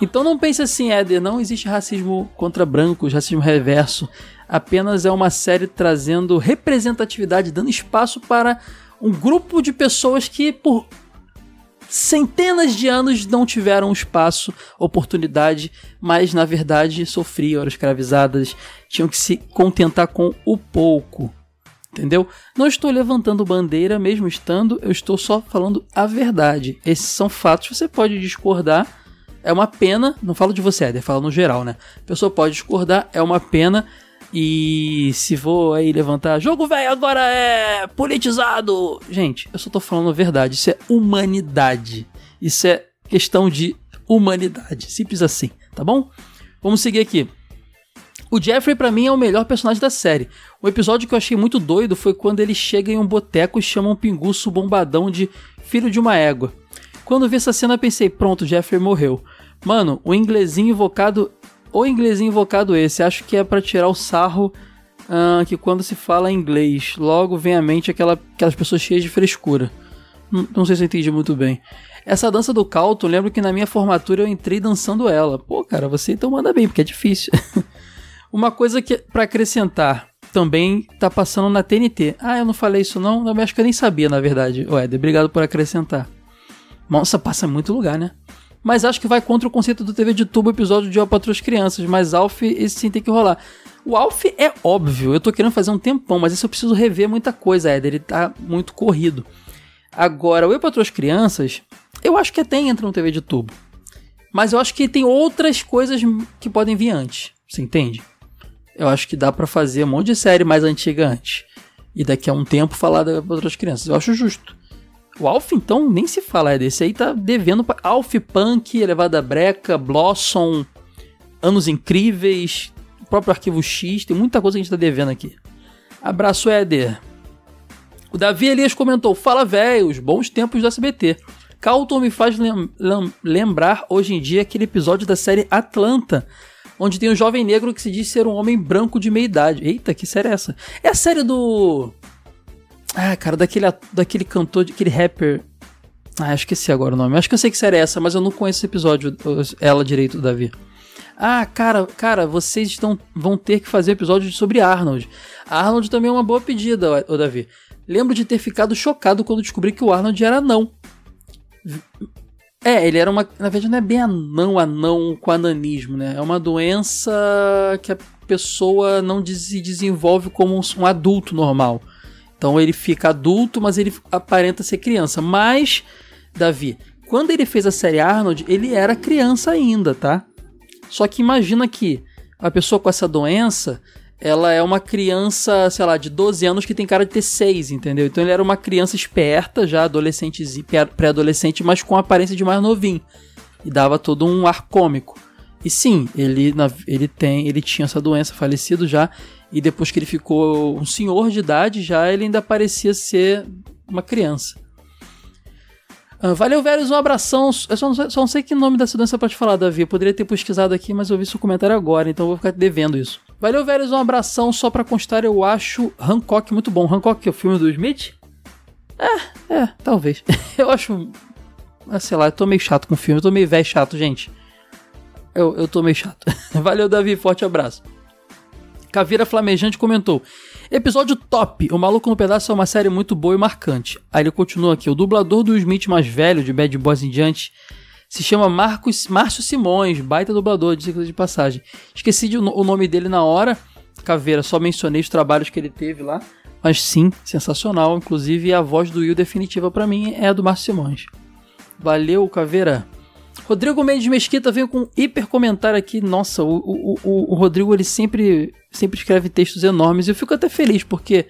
Então não pense assim, Éder, não existe racismo contra brancos, racismo reverso. Apenas é uma série trazendo representatividade, dando espaço para um grupo de pessoas que por centenas de anos não tiveram espaço, oportunidade, mas na verdade sofriam, eram escravizadas, tinham que se contentar com o pouco. Entendeu? Não estou levantando bandeira, mesmo estando, eu estou só falando a verdade. Esses são fatos, você pode discordar. É uma pena, não falo de você, Éder, falo no geral, né? A pessoa pode discordar, é uma pena. E se vou aí levantar, jogo velho agora é politizado. Gente, eu só tô falando a verdade. Isso é humanidade. Isso é questão de humanidade. Simples assim, tá bom? Vamos seguir aqui. O Jeffrey, pra mim, é o melhor personagem da série. Um episódio que eu achei muito doido foi quando ele chega em um boteco e chama um pinguço bombadão de filho de uma égua. Quando vi essa cena, pensei, pronto, Jeffrey morreu. Mano, o inglesinho invocado. O inglesinho invocado esse, acho que é para tirar o sarro uh, que quando se fala inglês, logo vem à mente aquela, aquelas pessoas cheias de frescura. Não, não sei se eu entendi muito bem. Essa dança do Calton, lembro que na minha formatura eu entrei dançando ela. Pô, cara, você então manda bem, porque é difícil. Uma coisa que para acrescentar, também tá passando na TNT. Ah, eu não falei isso não? Eu acho que eu nem sabia, na verdade. Ué, obrigado por acrescentar. Nossa, passa muito lugar, né? Mas acho que vai contra o conceito do TV de tubo episódio de Eu Patrulho as Crianças, mas Alf, esse sim tem que rolar. O Alf é óbvio, eu tô querendo fazer um tempão, mas isso eu preciso rever muita coisa, Ed, ele tá muito corrido. Agora, o Eu Patrulho as Crianças, eu acho que até entra no TV de tubo. Mas eu acho que tem outras coisas que podem vir antes, você entende? eu acho que dá para fazer um monte de série mais antiga antes. E daqui a um tempo falar para outras crianças. Eu acho justo. O Alf, então, nem se fala. É desse aí tá devendo pra Alf Punk, Elevada Breca, Blossom, Anos Incríveis, o próprio Arquivo X. Tem muita coisa que a gente tá devendo aqui. Abraço, Éder. O Davi Elias comentou: Fala, velho, os bons tempos do SBT. Calton me faz lem lem lembrar hoje em dia aquele episódio da série Atlanta onde tem um jovem negro que se diz ser um homem branco de meia idade. Eita, que série é essa? É a série do. Ah, cara, daquele, daquele cantor, daquele rapper. Ah, esqueci agora o nome. Acho que eu sei que série é essa, mas eu não conheço esse episódio, ela direito, Davi. Ah, cara, cara, vocês estão, vão ter que fazer episódio sobre Arnold. Arnold também é uma boa pedida, o Davi. Lembro de ter ficado chocado quando descobri que o Arnold era não. É, ele era uma. Na verdade, não é bem anão, anão com ananismo, né? É uma doença que a pessoa não se desenvolve como um adulto normal. Então ele fica adulto, mas ele aparenta ser criança. Mas, Davi, quando ele fez a série Arnold, ele era criança ainda, tá? Só que imagina que a pessoa com essa doença, ela é uma criança, sei lá, de 12 anos que tem cara de ter 6, entendeu? Então ele era uma criança esperta, já adolescente, pré-adolescente, mas com aparência de mais novinho. E dava todo um ar cômico. E sim, ele, ele tem, ele tinha essa doença, falecido já, e depois que ele ficou um senhor de idade, já ele ainda parecia ser uma criança. Ah, valeu, velhos, um abração. Eu só não, sei, só não sei que nome dessa doença pode falar, Davi. Eu poderia ter pesquisado aqui, mas eu vi seu comentário agora, então eu vou ficar devendo isso. Valeu, velhos, um abração. Só pra constar, eu acho Hancock muito bom. Hancock, é o filme do Smith? É, é, talvez. eu acho. Ah, sei lá, eu tô meio chato com o filme. Eu tô meio velho chato, gente. Eu, eu tô meio chato. Valeu, Davi. Forte abraço. Caveira Flamejante comentou: Episódio top! O Maluco no Pedaço é uma série muito boa e marcante. Aí ele continua aqui: o dublador do Smith mais velho, de Bad Boys em diante, se chama Marcos, Márcio Simões, baita dublador, de de passagem. Esqueci de, o nome dele na hora, Caveira, só mencionei os trabalhos que ele teve lá. Mas sim, sensacional. Inclusive, a voz do Will definitiva para mim é a do Márcio Simões. Valeu, Caveira. Rodrigo Mendes Mesquita veio com um hiper comentário aqui. Nossa, o, o, o, o, Rodrigo ele sempre, sempre escreve textos enormes. E eu fico até feliz porque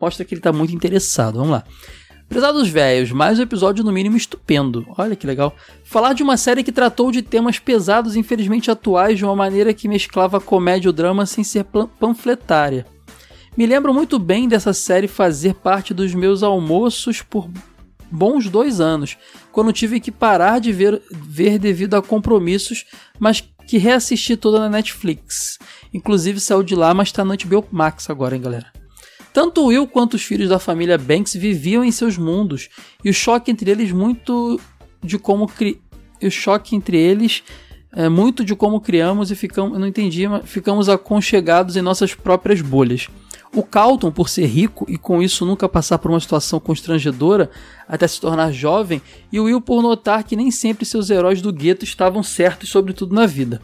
mostra que ele está muito interessado. Vamos lá. Prezados velhos, mais um episódio no mínimo estupendo. Olha que legal. Falar de uma série que tratou de temas pesados infelizmente atuais de uma maneira que mesclava comédia ou drama sem ser panfletária. Me lembro muito bem dessa série fazer parte dos meus almoços por bons dois anos, quando tive que parar de ver, ver devido a compromissos, mas que reassisti toda na Netflix. Inclusive saiu de lá, mas tá no HBO Max agora, hein, galera. Tanto Will quanto os filhos da família Banks viviam em seus mundos, e o choque entre eles muito de como cri... o choque entre eles é muito de como criamos e ficamos, não entendi, mas ficamos aconchegados em nossas próprias bolhas. O Calton, por ser rico e com isso nunca passar por uma situação constrangedora até se tornar jovem, e o Will por notar que nem sempre seus heróis do gueto estavam certos sobre tudo na vida.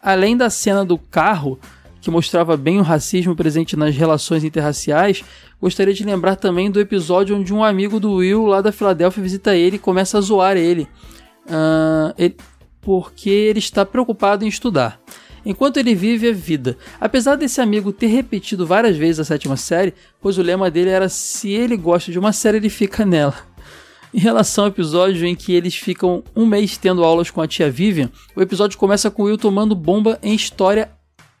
Além da cena do carro, que mostrava bem o racismo presente nas relações interraciais, gostaria de lembrar também do episódio onde um amigo do Will lá da Filadélfia visita ele e começa a zoar ele, uh, ele porque ele está preocupado em estudar. Enquanto ele vive a vida. Apesar desse amigo ter repetido várias vezes a sétima série, pois o lema dele era se ele gosta de uma série, ele fica nela. Em relação ao episódio em que eles ficam um mês tendo aulas com a tia Vivian, o episódio começa com Will tomando bomba em história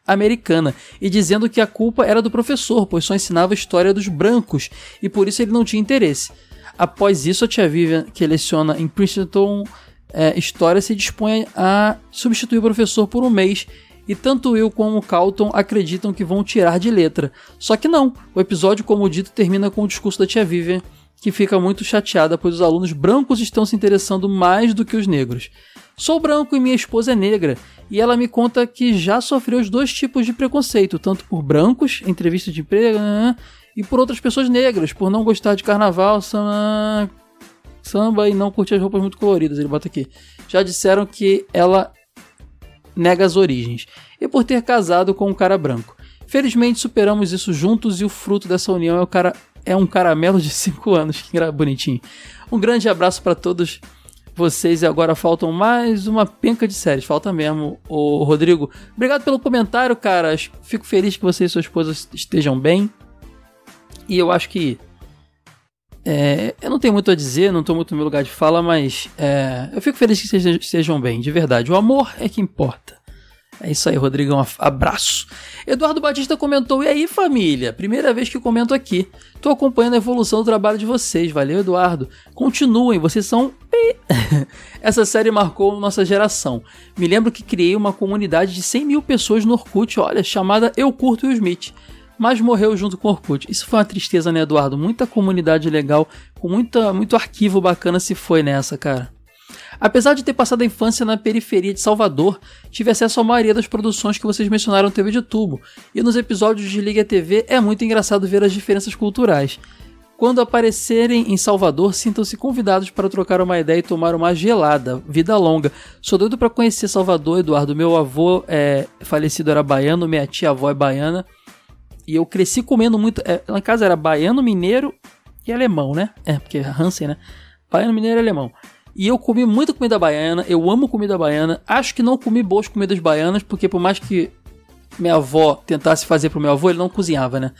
americana e dizendo que a culpa era do professor, pois só ensinava a história dos brancos e por isso ele não tinha interesse. Após isso, a tia Vivian, que leciona em Princeton é, História, se dispõe a substituir o professor por um mês e tanto eu como o Calton acreditam que vão tirar de letra. Só que não, o episódio, como dito, termina com o discurso da tia Vivian, que fica muito chateada pois os alunos brancos estão se interessando mais do que os negros. Sou branco e minha esposa é negra, e ela me conta que já sofreu os dois tipos de preconceito, tanto por brancos, entrevista de emprego, e por outras pessoas negras, por não gostar de carnaval, samba e não curtir as roupas muito coloridas. Ele bota aqui. Já disseram que ela nega as origens, e por ter casado com um cara branco. Felizmente superamos isso juntos e o fruto dessa união é, o cara, é um caramelo de 5 anos. Que bonitinho. Um grande abraço para todos vocês e agora faltam mais uma penca de séries. Falta mesmo, o Rodrigo. Obrigado pelo comentário, cara. Fico feliz que você e sua esposa estejam bem. E eu acho que. É, eu não tenho muito a dizer, não estou muito no meu lugar de fala, mas é, eu fico feliz que vocês estejam bem, de verdade. O amor é que importa. É isso aí, Rodrigão. Abraço. Eduardo Batista comentou: E aí, família? Primeira vez que comento aqui. Tô acompanhando a evolução do trabalho de vocês. Valeu, Eduardo. Continuem, vocês são. Essa série marcou nossa geração. Me lembro que criei uma comunidade de 100 mil pessoas no Orkut, olha, chamada Eu Curto o Smith. Mas morreu junto com o Orkut. Isso foi uma tristeza, né, Eduardo? Muita comunidade legal, com muita, muito arquivo bacana se foi nessa, cara. Apesar de ter passado a infância na periferia de Salvador, tive acesso à maioria das produções que vocês mencionaram no TV de tubo, e nos episódios de Liga TV é muito engraçado ver as diferenças culturais. Quando aparecerem em Salvador, sintam-se convidados para trocar uma ideia e tomar uma gelada. Vida longa. Sou doido para conhecer Salvador, Eduardo. Meu avô é falecido era baiano, minha tia avó é baiana. E eu cresci comendo muito. É, lá em casa era baiano, mineiro e alemão, né? É, porque é Hansen, né? Baiano, mineiro e alemão. E eu comi muita comida baiana, eu amo comida baiana. Acho que não comi boas comidas baianas, porque por mais que minha avó tentasse fazer pro meu avô, ele não cozinhava, né?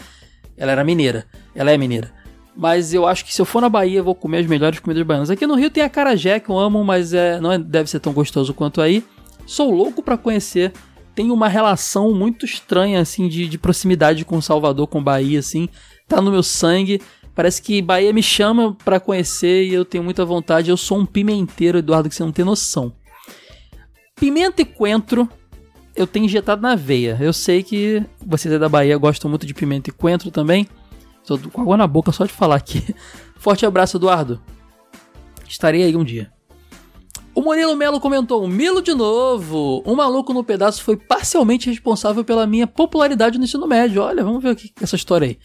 Ela era mineira. Ela é mineira. Mas eu acho que se eu for na Bahia, eu vou comer as melhores comidas baianas. Aqui no Rio tem a carajé, que eu amo, mas é, não é, deve ser tão gostoso quanto aí. Sou louco para conhecer. Tenho uma relação muito estranha, assim, de, de proximidade com Salvador, com Bahia, assim. Tá no meu sangue. Parece que Bahia me chama para conhecer e eu tenho muita vontade. Eu sou um pimenteiro, Eduardo, que você não tem noção. Pimenta e coentro eu tenho injetado na veia. Eu sei que vocês da Bahia gostam muito de pimenta e coentro também. Tô com água na boca só de falar aqui. Forte abraço, Eduardo. Estarei aí um dia. O Murilo Melo comentou: Milo de novo! Um maluco no pedaço foi parcialmente responsável pela minha popularidade no ensino médio. Olha, vamos ver aqui essa história aí.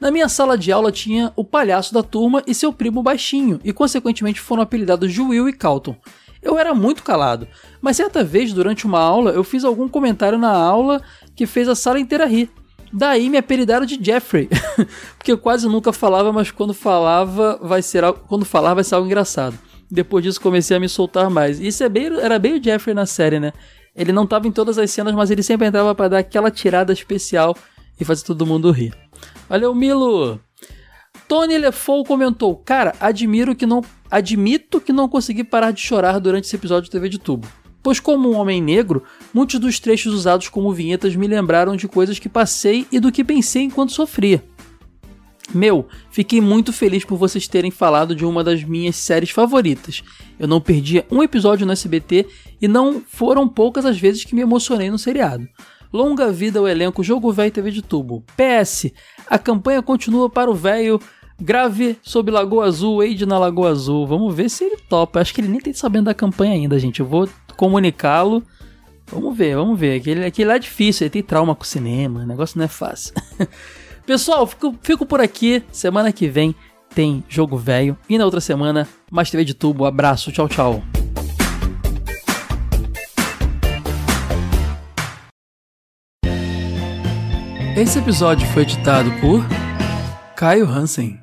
Na minha sala de aula tinha o palhaço da turma e seu primo baixinho, e consequentemente foram apelidados de Will e Calton. Eu era muito calado, mas certa vez durante uma aula eu fiz algum comentário na aula que fez a sala inteira rir. Daí me apelidaram de Jeffrey, porque eu quase nunca falava, mas quando falava vai ser algo, quando falar vai ser algo engraçado. Depois disso comecei a me soltar mais. Isso é bem, era bem o Jeffrey na série, né? Ele não tava em todas as cenas, mas ele sempre entrava para dar aquela tirada especial e fazer todo mundo rir. Valeu, Milo! Tony Lefou comentou: Cara, admiro que não. Admito que não consegui parar de chorar durante esse episódio de TV de tubo. Pois, como um homem negro, muitos dos trechos usados como vinhetas me lembraram de coisas que passei e do que pensei enquanto sofria. Meu, fiquei muito feliz por vocês terem falado de uma das minhas séries favoritas. Eu não perdia um episódio no SBT e não foram poucas as vezes que me emocionei no seriado. Longa vida ao elenco Jogo Velho TV de Tubo. PS, a campanha continua para o velho grave sob Lagoa Azul, Wade na Lagoa Azul. Vamos ver se ele topa. Acho que ele nem tem sabendo da campanha ainda, gente. Eu vou comunicá-lo. Vamos ver, vamos ver. Aquele, aquele lá é difícil, ele tem trauma com o cinema, o negócio não é fácil. Pessoal, fico, fico por aqui. Semana que vem tem jogo velho. E na outra semana, mais TV de tubo. Abraço, tchau, tchau. Esse episódio foi editado por Caio Hansen.